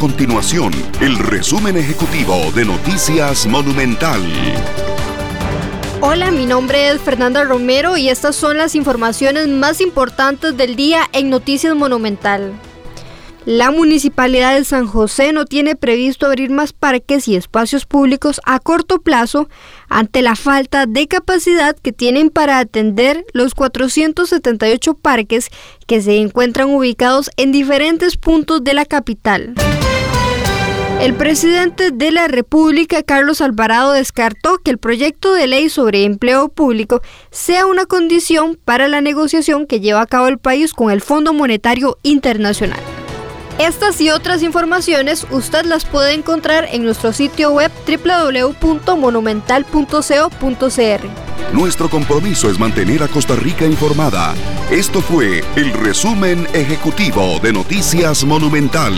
continuación el resumen ejecutivo de Noticias Monumental. Hola, mi nombre es Fernanda Romero y estas son las informaciones más importantes del día en Noticias Monumental. La Municipalidad de San José no tiene previsto abrir más parques y espacios públicos a corto plazo ante la falta de capacidad que tienen para atender los 478 parques que se encuentran ubicados en diferentes puntos de la capital. El presidente de la República, Carlos Alvarado, descartó que el proyecto de ley sobre empleo público sea una condición para la negociación que lleva a cabo el país con el Fondo Monetario Internacional. Estas y otras informaciones usted las puede encontrar en nuestro sitio web www.monumental.co.cr. Nuestro compromiso es mantener a Costa Rica informada. Esto fue el resumen ejecutivo de Noticias Monumental.